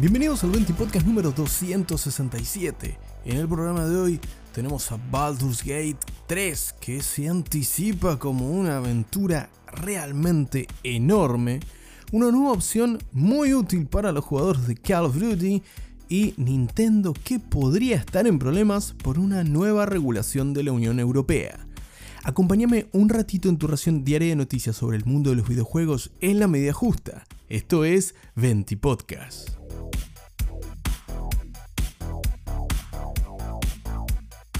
Bienvenidos al 20 Podcast número 267. En el programa de hoy tenemos a Baldur's Gate 3, que se anticipa como una aventura realmente enorme, una nueva opción muy útil para los jugadores de Call of Duty y Nintendo que podría estar en problemas por una nueva regulación de la Unión Europea. Acompáñame un ratito en tu ración diaria de noticias sobre el mundo de los videojuegos en la media justa. Esto es 20 Podcast.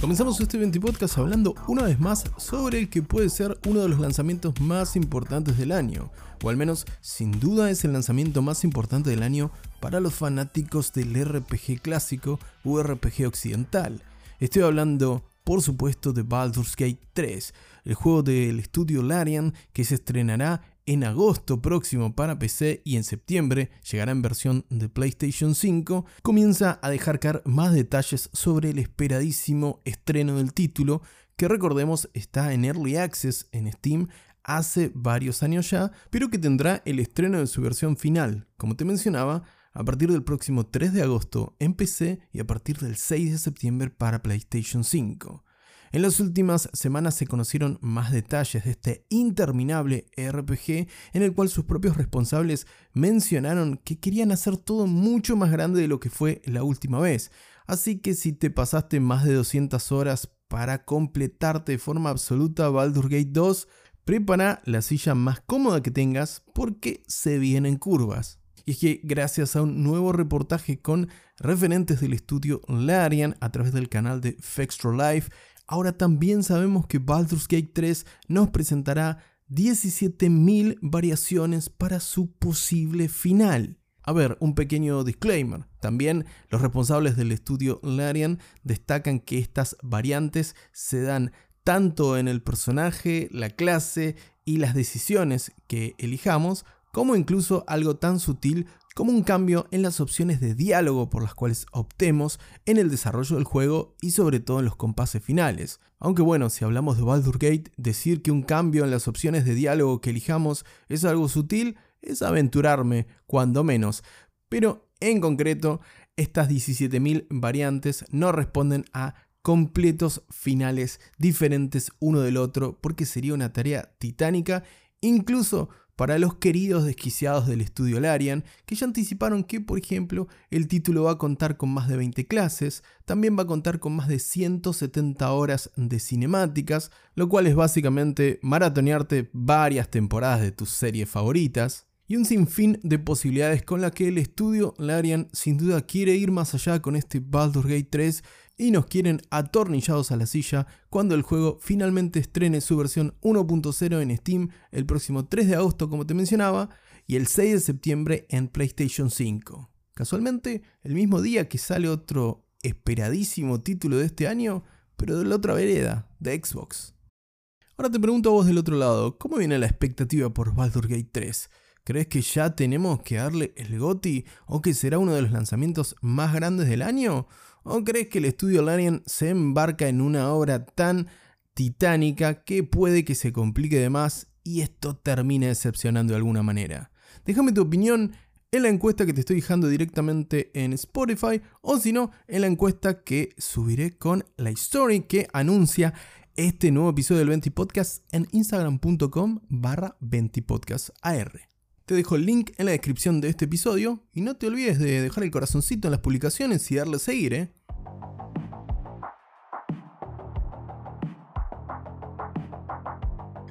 Comenzamos este 20 podcast hablando una vez más sobre el que puede ser uno de los lanzamientos más importantes del año, o al menos sin duda es el lanzamiento más importante del año para los fanáticos del RPG clásico o RPG occidental. Estoy hablando por supuesto de Baldur's Gate 3, el juego del estudio Larian que se estrenará en agosto próximo para PC y en septiembre llegará en versión de PlayStation 5, comienza a dejar caer más detalles sobre el esperadísimo estreno del título, que recordemos está en Early Access en Steam hace varios años ya, pero que tendrá el estreno de su versión final, como te mencionaba, a partir del próximo 3 de agosto en PC y a partir del 6 de septiembre para PlayStation 5. En las últimas semanas se conocieron más detalles de este interminable RPG en el cual sus propios responsables mencionaron que querían hacer todo mucho más grande de lo que fue la última vez. Así que si te pasaste más de 200 horas para completarte de forma absoluta Baldur's Gate 2, prepara la silla más cómoda que tengas porque se vienen curvas. Y es que gracias a un nuevo reportaje con referentes del estudio Larian a través del canal de Fextro Life, ahora también sabemos que Baldur's Gate 3 nos presentará 17.000 variaciones para su posible final. A ver, un pequeño disclaimer. También los responsables del estudio Larian destacan que estas variantes se dan tanto en el personaje, la clase y las decisiones que elijamos, como incluso algo tan sutil como un cambio en las opciones de diálogo por las cuales optemos en el desarrollo del juego y sobre todo en los compases finales. Aunque bueno, si hablamos de Baldur's Gate, decir que un cambio en las opciones de diálogo que elijamos es algo sutil es aventurarme, cuando menos. Pero en concreto, estas 17.000 variantes no responden a completos finales diferentes uno del otro porque sería una tarea titánica incluso para los queridos desquiciados del estudio Larian, que ya anticiparon que, por ejemplo, el título va a contar con más de 20 clases, también va a contar con más de 170 horas de cinemáticas, lo cual es básicamente maratonearte varias temporadas de tus series favoritas, y un sinfín de posibilidades con la que el estudio Larian sin duda quiere ir más allá con este Baldur's Gate 3 y nos quieren atornillados a la silla cuando el juego finalmente estrene su versión 1.0 en Steam el próximo 3 de agosto como te mencionaba y el 6 de septiembre en PlayStation 5. Casualmente, el mismo día que sale otro esperadísimo título de este año, pero de la otra vereda, de Xbox. Ahora te pregunto a vos del otro lado, ¿cómo viene la expectativa por Baldur's Gate 3? ¿Crees que ya tenemos que darle el GOTI o que será uno de los lanzamientos más grandes del año? ¿O crees que el estudio Larian se embarca en una obra tan titánica que puede que se complique de más y esto termine decepcionando de alguna manera? Déjame tu opinión en la encuesta que te estoy dejando directamente en Spotify o si no, en la encuesta que subiré con la story que anuncia este nuevo episodio del 20 Podcast en instagram.com barra 20 Podcast AR. Te dejo el link en la descripción de este episodio y no te olvides de dejar el corazoncito en las publicaciones y darle a seguir, ¿eh?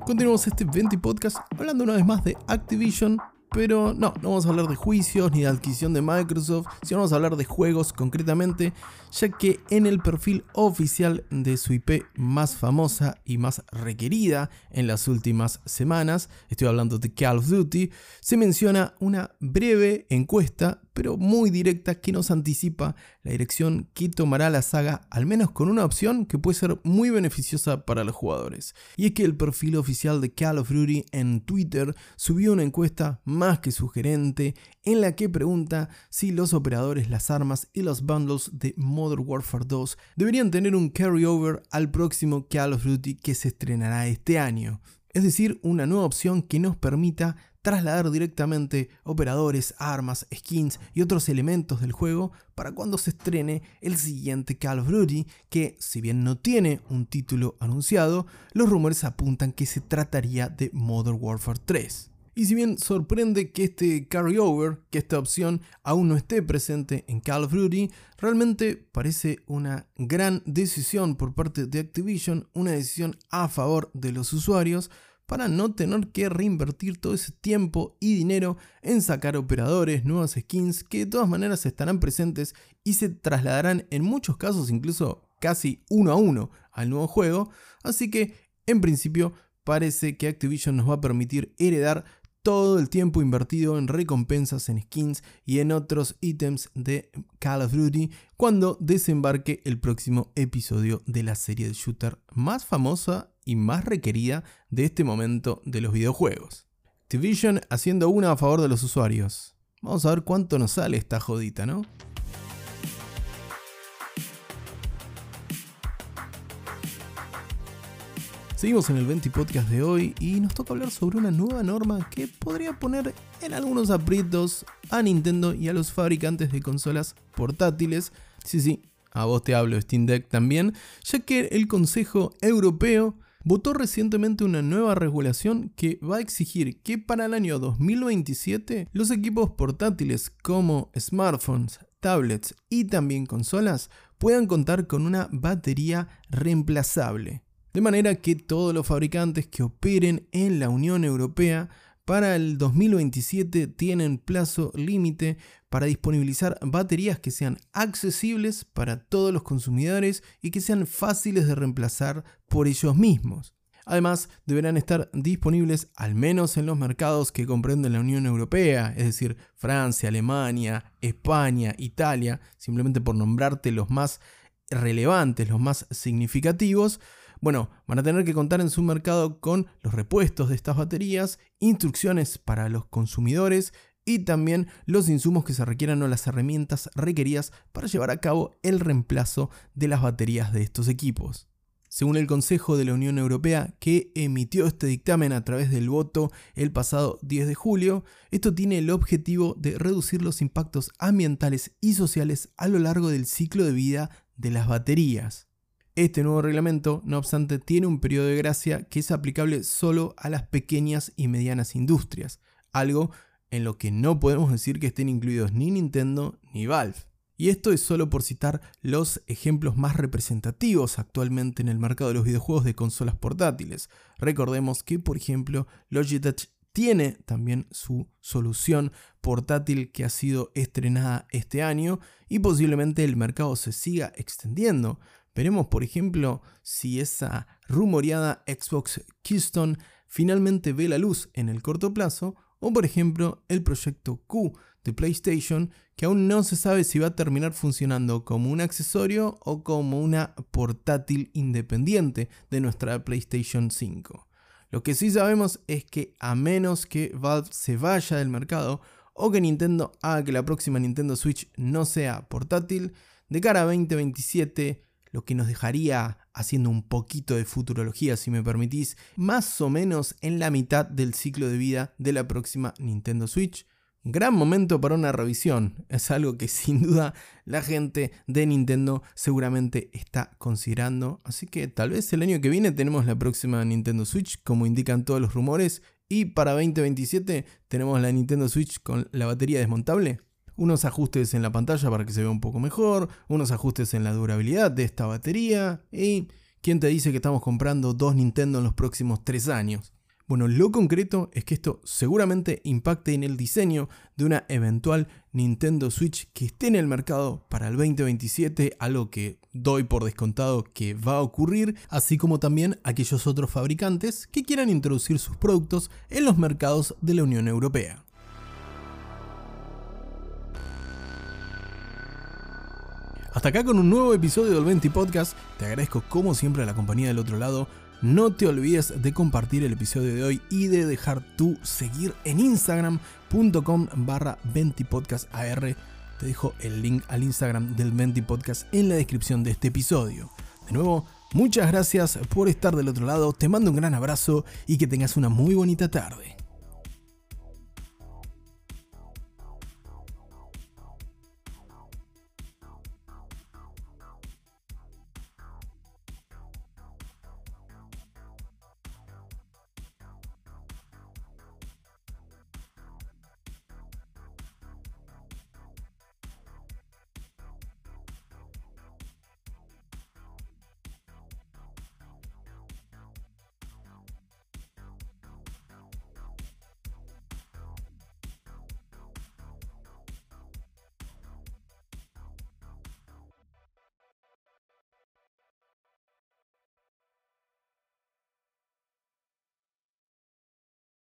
Continuamos este 20 podcast hablando una vez más de Activision, pero no, no vamos a hablar de juicios ni de adquisición de Microsoft, sino vamos a hablar de juegos concretamente, ya que en el perfil oficial de su IP más famosa y más requerida en las últimas semanas, estoy hablando de Call of Duty, se menciona una breve encuesta pero muy directa que nos anticipa la dirección que tomará la saga, al menos con una opción que puede ser muy beneficiosa para los jugadores. Y es que el perfil oficial de Call of Duty en Twitter subió una encuesta más que sugerente en la que pregunta si los operadores, las armas y los bundles de Modern Warfare 2 deberían tener un carryover al próximo Call of Duty que se estrenará este año. Es decir, una nueva opción que nos permita trasladar directamente operadores, armas, skins y otros elementos del juego para cuando se estrene el siguiente Call of Duty, que si bien no tiene un título anunciado, los rumores apuntan que se trataría de Modern Warfare 3. Y si bien sorprende que este carryover, que esta opción aún no esté presente en Call of Duty, realmente parece una gran decisión por parte de Activision, una decisión a favor de los usuarios para no tener que reinvertir todo ese tiempo y dinero en sacar operadores, nuevas skins que de todas maneras estarán presentes y se trasladarán en muchos casos incluso casi uno a uno al nuevo juego, así que en principio parece que Activision nos va a permitir heredar todo el tiempo invertido en recompensas en skins y en otros ítems de Call of Duty cuando desembarque el próximo episodio de la serie de shooter más famosa y más requerida de este momento de los videojuegos. Activision haciendo una a favor de los usuarios. Vamos a ver cuánto nos sale esta jodita, ¿no? Seguimos en el 20 podcast de hoy y nos toca hablar sobre una nueva norma que podría poner en algunos aprietos a Nintendo y a los fabricantes de consolas portátiles. Sí, sí, a vos te hablo Steam Deck también, ya que el Consejo Europeo votó recientemente una nueva regulación que va a exigir que para el año 2027 los equipos portátiles como smartphones, tablets y también consolas puedan contar con una batería reemplazable. De manera que todos los fabricantes que operen en la Unión Europea para el 2027 tienen plazo límite para disponibilizar baterías que sean accesibles para todos los consumidores y que sean fáciles de reemplazar por ellos mismos. Además, deberán estar disponibles al menos en los mercados que comprenden la Unión Europea, es decir, Francia, Alemania, España, Italia, simplemente por nombrarte los más relevantes, los más significativos, bueno, van a tener que contar en su mercado con los repuestos de estas baterías, instrucciones para los consumidores y también los insumos que se requieran o las herramientas requeridas para llevar a cabo el reemplazo de las baterías de estos equipos. Según el Consejo de la Unión Europea, que emitió este dictamen a través del voto el pasado 10 de julio, esto tiene el objetivo de reducir los impactos ambientales y sociales a lo largo del ciclo de vida de las baterías. Este nuevo reglamento, no obstante, tiene un periodo de gracia que es aplicable solo a las pequeñas y medianas industrias, algo en lo que no podemos decir que estén incluidos ni Nintendo ni Valve. Y esto es solo por citar los ejemplos más representativos actualmente en el mercado de los videojuegos de consolas portátiles. Recordemos que, por ejemplo, Logitech tiene también su solución portátil que ha sido estrenada este año y posiblemente el mercado se siga extendiendo. Veremos, por ejemplo, si esa rumoreada Xbox Keystone finalmente ve la luz en el corto plazo, o por ejemplo el proyecto Q de PlayStation, que aún no se sabe si va a terminar funcionando como un accesorio o como una portátil independiente de nuestra PlayStation 5. Lo que sí sabemos es que a menos que Valve se vaya del mercado o que Nintendo haga que la próxima Nintendo Switch no sea portátil, de cara a 2027 lo que nos dejaría, haciendo un poquito de futurología si me permitís, más o menos en la mitad del ciclo de vida de la próxima Nintendo Switch. Gran momento para una revisión, es algo que sin duda la gente de Nintendo seguramente está considerando, así que tal vez el año que viene tenemos la próxima Nintendo Switch como indican todos los rumores. Y para 2027 tenemos la Nintendo Switch con la batería desmontable unos ajustes en la pantalla para que se vea un poco mejor, unos ajustes en la durabilidad de esta batería y ¿quién te dice que estamos comprando dos Nintendo en los próximos tres años? Bueno, lo concreto es que esto seguramente impacte en el diseño de una eventual Nintendo Switch que esté en el mercado para el 2027, algo que doy por descontado que va a ocurrir, así como también aquellos otros fabricantes que quieran introducir sus productos en los mercados de la Unión Europea. Hasta acá con un nuevo episodio del 20 Podcast. Te agradezco como siempre a la compañía del otro lado. No te olvides de compartir el episodio de hoy y de dejar tu seguir en instagram.com barra 20podcastar. Te dejo el link al Instagram del 20 Podcast en la descripción de este episodio. De nuevo, muchas gracias por estar del otro lado. Te mando un gran abrazo y que tengas una muy bonita tarde.